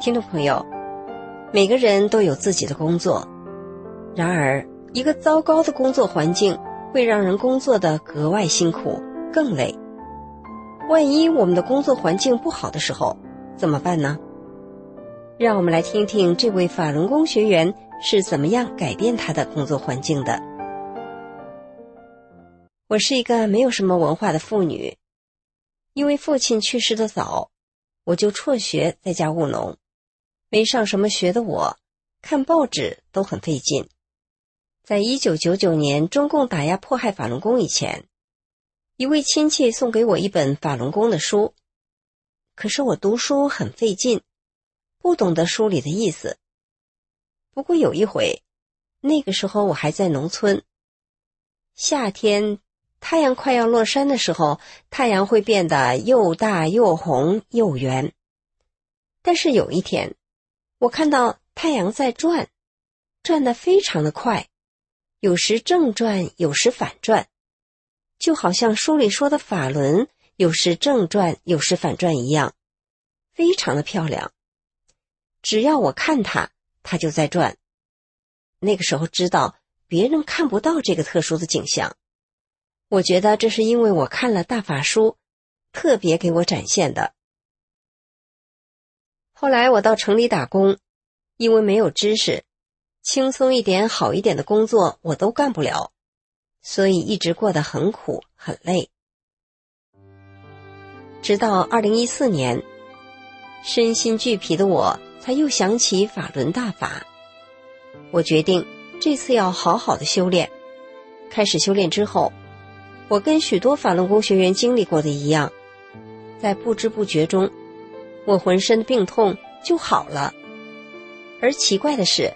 听众朋友。每个人都有自己的工作，然而一个糟糕的工作环境会让人工作的格外辛苦，更累。万一我们的工作环境不好的时候，怎么办呢？让我们来听听这位法轮功学员是怎么样改变他的工作环境的。我是一个没有什么文化的妇女，因为父亲去世的早，我就辍学在家务农。没上什么学的我，看报纸都很费劲。在一九九九年中共打压迫害法轮功以前，一位亲戚送给我一本法轮功的书，可是我读书很费劲，不懂得书里的意思。不过有一回，那个时候我还在农村，夏天太阳快要落山的时候，太阳会变得又大又红又圆。但是有一天。我看到太阳在转，转得非常的快，有时正转，有时反转，就好像书里说的法轮有时正转，有时反转一样，非常的漂亮。只要我看它，它就在转。那个时候知道别人看不到这个特殊的景象，我觉得这是因为我看了大法书，特别给我展现的。后来我到城里打工，因为没有知识，轻松一点、好一点的工作我都干不了，所以一直过得很苦很累。直到二零一四年，身心俱疲的我才又想起法轮大法，我决定这次要好好的修炼。开始修炼之后，我跟许多法轮功学员经历过的一样，在不知不觉中。我浑身的病痛就好了，而奇怪的是，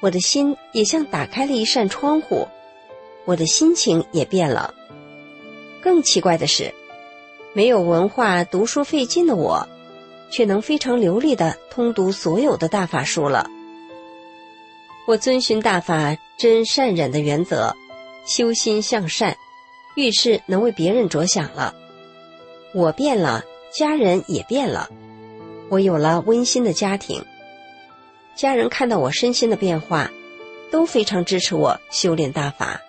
我的心也像打开了一扇窗户，我的心情也变了。更奇怪的是，没有文化、读书费劲的我，却能非常流利的通读所有的大法书了。我遵循大法真善忍的原则，修心向善，遇事能为别人着想了。我变了，家人也变了。我有了温馨的家庭，家人看到我身心的变化，都非常支持我修炼大法。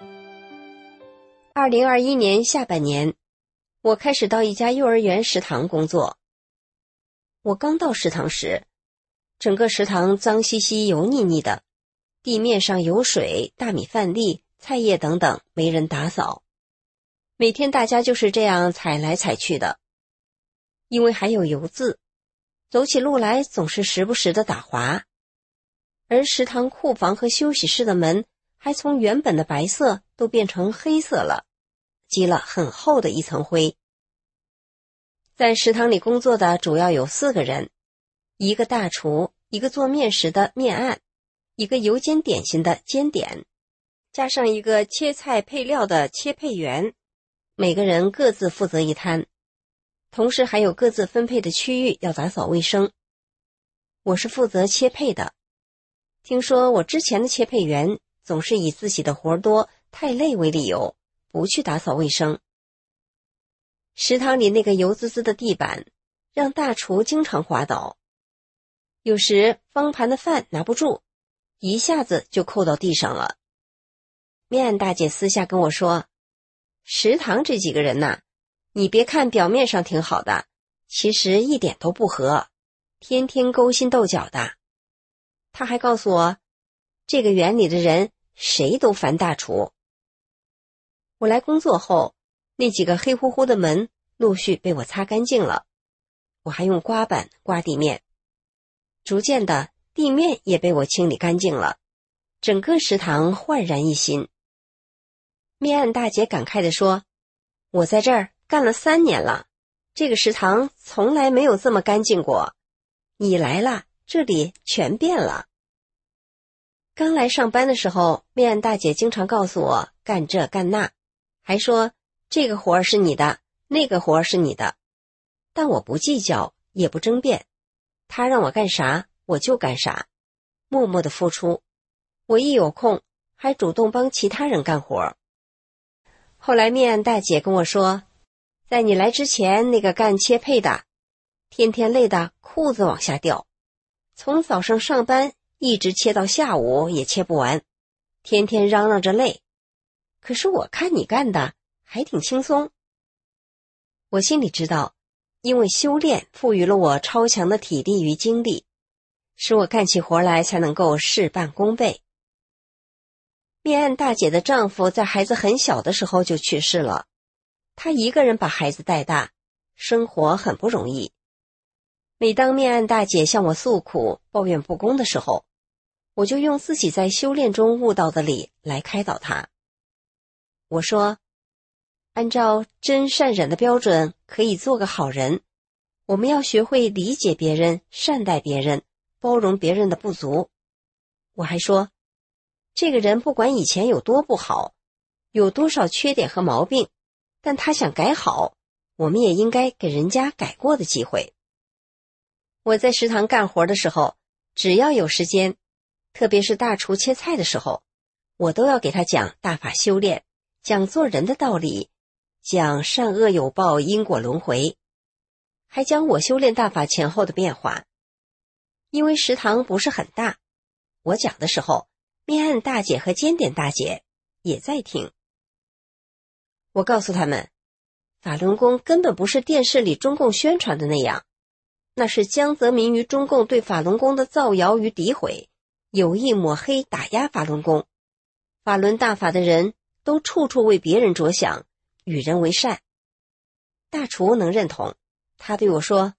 二零二一年下半年，我开始到一家幼儿园食堂工作。我刚到食堂时，整个食堂脏兮兮、油腻腻的，地面上有水、大米饭粒、菜叶等等，没人打扫。每天大家就是这样踩来踩去的，因为还有油渍。走起路来总是时不时的打滑，而食堂库房和休息室的门还从原本的白色都变成黑色了，积了很厚的一层灰。在食堂里工作的主要有四个人：一个大厨，一个做面食的面案，一个油煎点心的煎点，加上一个切菜配料的切配员，每个人各自负责一摊。同时还有各自分配的区域要打扫卫生。我是负责切配的。听说我之前的切配员总是以自己的活多、太累为理由，不去打扫卫生。食堂里那个油滋滋的地板，让大厨经常滑倒。有时方盘的饭拿不住，一下子就扣到地上了。面大姐私下跟我说：“食堂这几个人呐。”你别看表面上挺好的，其实一点都不和，天天勾心斗角的。他还告诉我，这个园里的人谁都烦大厨。我来工作后，那几个黑乎乎的门陆续被我擦干净了，我还用刮板刮地面，逐渐的地面也被我清理干净了，整个食堂焕然一新。面案大姐感慨地说：“我在这儿。”干了三年了，这个食堂从来没有这么干净过。你来了，这里全变了。刚来上班的时候，面案大姐经常告诉我干这干那，还说这个活儿是你的，那个活儿是你的。但我不计较，也不争辩，她让我干啥我就干啥，默默的付出。我一有空，还主动帮其他人干活。后来面案大姐跟我说，在你来之前，那个干切配的，天天累得裤子往下掉，从早上上班一直切到下午也切不完，天天嚷嚷着累。可是我看你干的还挺轻松。我心里知道，因为修炼赋予了我超强的体力与精力，使我干起活来才能够事半功倍。面案大姐的丈夫在孩子很小的时候就去世了，她一个人把孩子带大，生活很不容易。每当面案大姐向我诉苦、抱怨不公的时候，我就用自己在修炼中悟到的理来开导她。我说：“按照真善忍的标准，可以做个好人。我们要学会理解别人、善待别人、包容别人的不足。”我还说。这个人不管以前有多不好，有多少缺点和毛病，但他想改好，我们也应该给人家改过的机会。我在食堂干活的时候，只要有时间，特别是大厨切菜的时候，我都要给他讲大法修炼，讲做人的道理，讲善恶有报、因果轮回，还讲我修炼大法前后的变化。因为食堂不是很大，我讲的时候。面案大姐和煎点大姐也在听。我告诉他们，法轮功根本不是电视里中共宣传的那样，那是江泽民与中共对法轮功的造谣与诋毁，有意抹黑打压法轮功。法轮大法的人都处处为别人着想，与人为善。大厨能认同，他对我说：“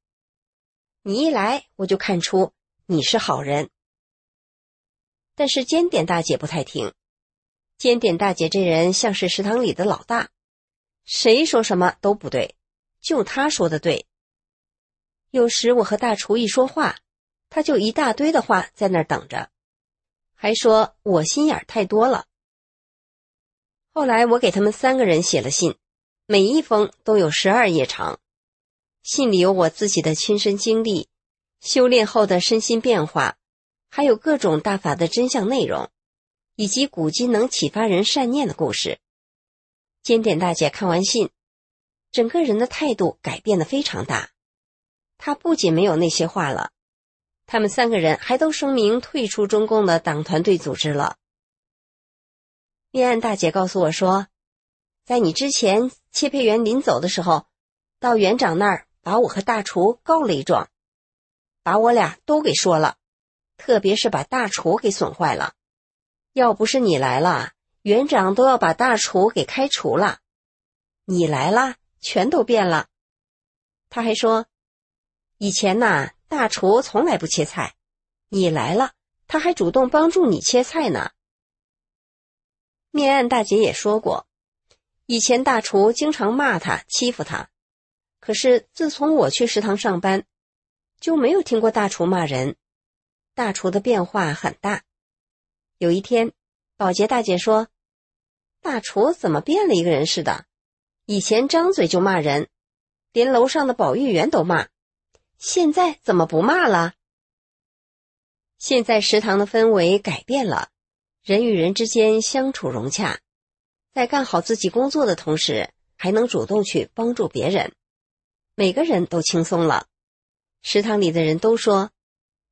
你一来，我就看出你是好人。”但是尖点大姐不太听，尖点大姐这人像是食堂里的老大，谁说什么都不对，就他说的对。有时我和大厨一说话，他就一大堆的话在那儿等着，还说我心眼太多了。后来我给他们三个人写了信，每一封都有十二页长，信里有我自己的亲身经历，修炼后的身心变化。还有各种大法的真相内容，以及古今能启发人善念的故事。尖点大姐看完信，整个人的态度改变的非常大。她不仅没有那些话了，他们三个人还都声明退出中共的党团队组织了。立案大姐告诉我说，在你之前，切配员临走的时候，到园长那儿把我和大厨告了一状，把我俩都给说了。特别是把大厨给损坏了，要不是你来了，园长都要把大厨给开除了。你来了，全都变了。他还说，以前呐，大厨从来不切菜，你来了，他还主动帮助你切菜呢。面案大姐也说过，以前大厨经常骂他、欺负他，可是自从我去食堂上班，就没有听过大厨骂人。大厨的变化很大。有一天，保洁大姐说：“大厨怎么变了一个人似的？以前张嘴就骂人，连楼上的保育员都骂，现在怎么不骂了？”现在食堂的氛围改变了，人与人之间相处融洽，在干好自己工作的同时，还能主动去帮助别人，每个人都轻松了。食堂里的人都说。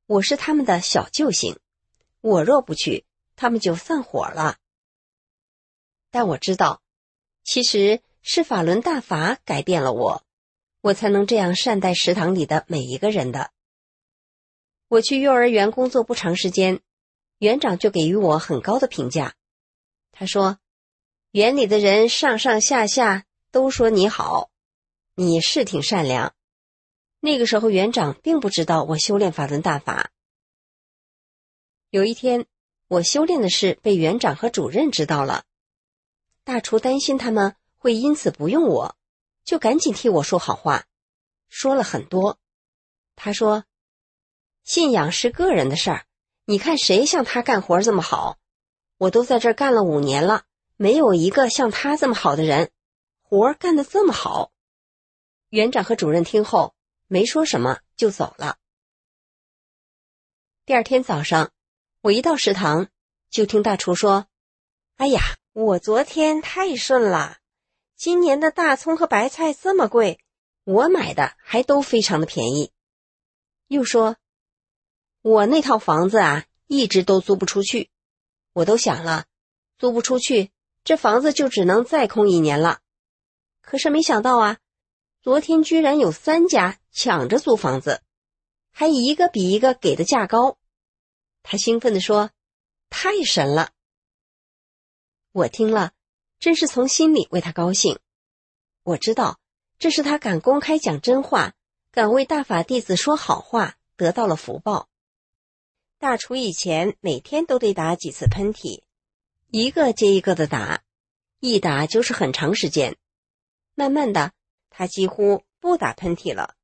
我是他们的小救星，我若不去，他们就散伙了。但我知道，其实是法轮大法改变了我，我才能这样善待食堂里的每一个人的。我去幼儿园工作不长时间，园长就给予我很高的评价。他说：“园里的人上上下下都说你好，你是挺善良。”那个时候，园长并不知道我修炼法轮大法。有一天，我修炼的事被园长和主任知道了，大厨担心他们会因此不用我，就赶紧替我说好话，说了很多。他说：“信仰是个人的事儿，你看谁像他干活这么好？我都在这儿干了五年了，没有一个像他这么好的人，活干得这么好。”园长和主任听后没说什么，就走了。第二天早上，我一到食堂，就听大厨说：“哎呀，我昨天太顺了，今年的大葱和白菜这么贵，我买的还都非常的便宜。”又说：“我那套房子啊，一直都租不出去，我都想了，租不出去，这房子就只能再空一年了。可是没想到啊，昨天居然有三家抢着租房子，还一个比一个给的价高。”他兴奋地说：“太神了！”我听了，真是从心里为他高兴。我知道，这是他敢公开讲真话。敢为大法弟子说好话，得到了福报。大厨以前每天都得打几次喷嚏，一个接一个的打，一打就是很长时间。慢慢的，他几乎不打喷嚏了，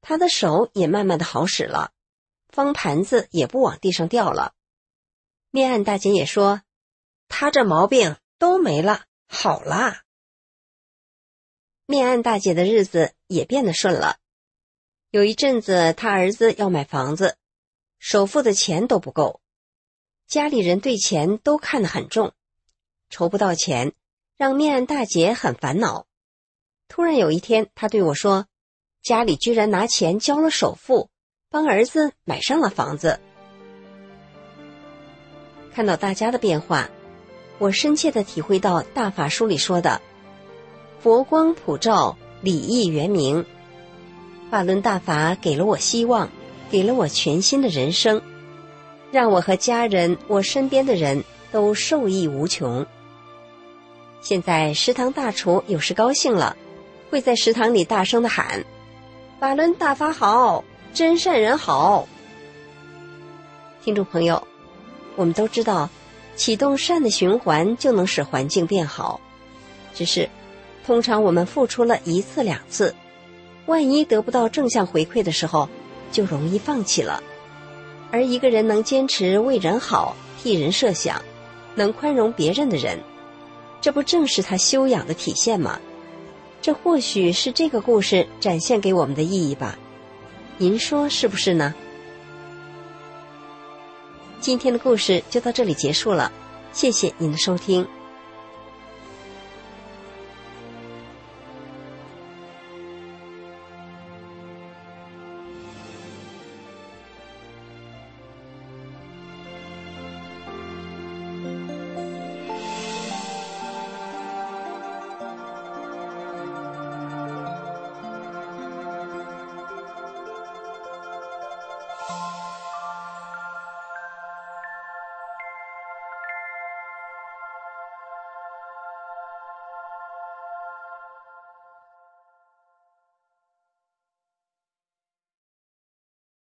他的手也慢慢的好使了，方盘子也不往地上掉了。面案大姐也说，他这毛病都没了，好啦。面案大姐的日子也变得顺了。有一阵子，他儿子要买房子，首付的钱都不够，家里人对钱都看得很重，筹不到钱，让面案大姐很烦恼。突然有一天，他对我说：“家里居然拿钱交了首付，帮儿子买上了房子。”看到大家的变化，我深切的体会到大法书里说的“佛光普照，礼义圆明”。法轮大法给了我希望，给了我全新的人生，让我和家人、我身边的人都受益无穷。现在食堂大厨有时高兴了，会在食堂里大声的喊：“法轮大法好，真善人好。”听众朋友，我们都知道，启动善的循环就能使环境变好，只是通常我们付出了一次两次。万一得不到正向回馈的时候，就容易放弃了。而一个人能坚持为人好、替人设想，能宽容别人的人，这不正是他修养的体现吗？这或许是这个故事展现给我们的意义吧。您说是不是呢？今天的故事就到这里结束了，谢谢您的收听。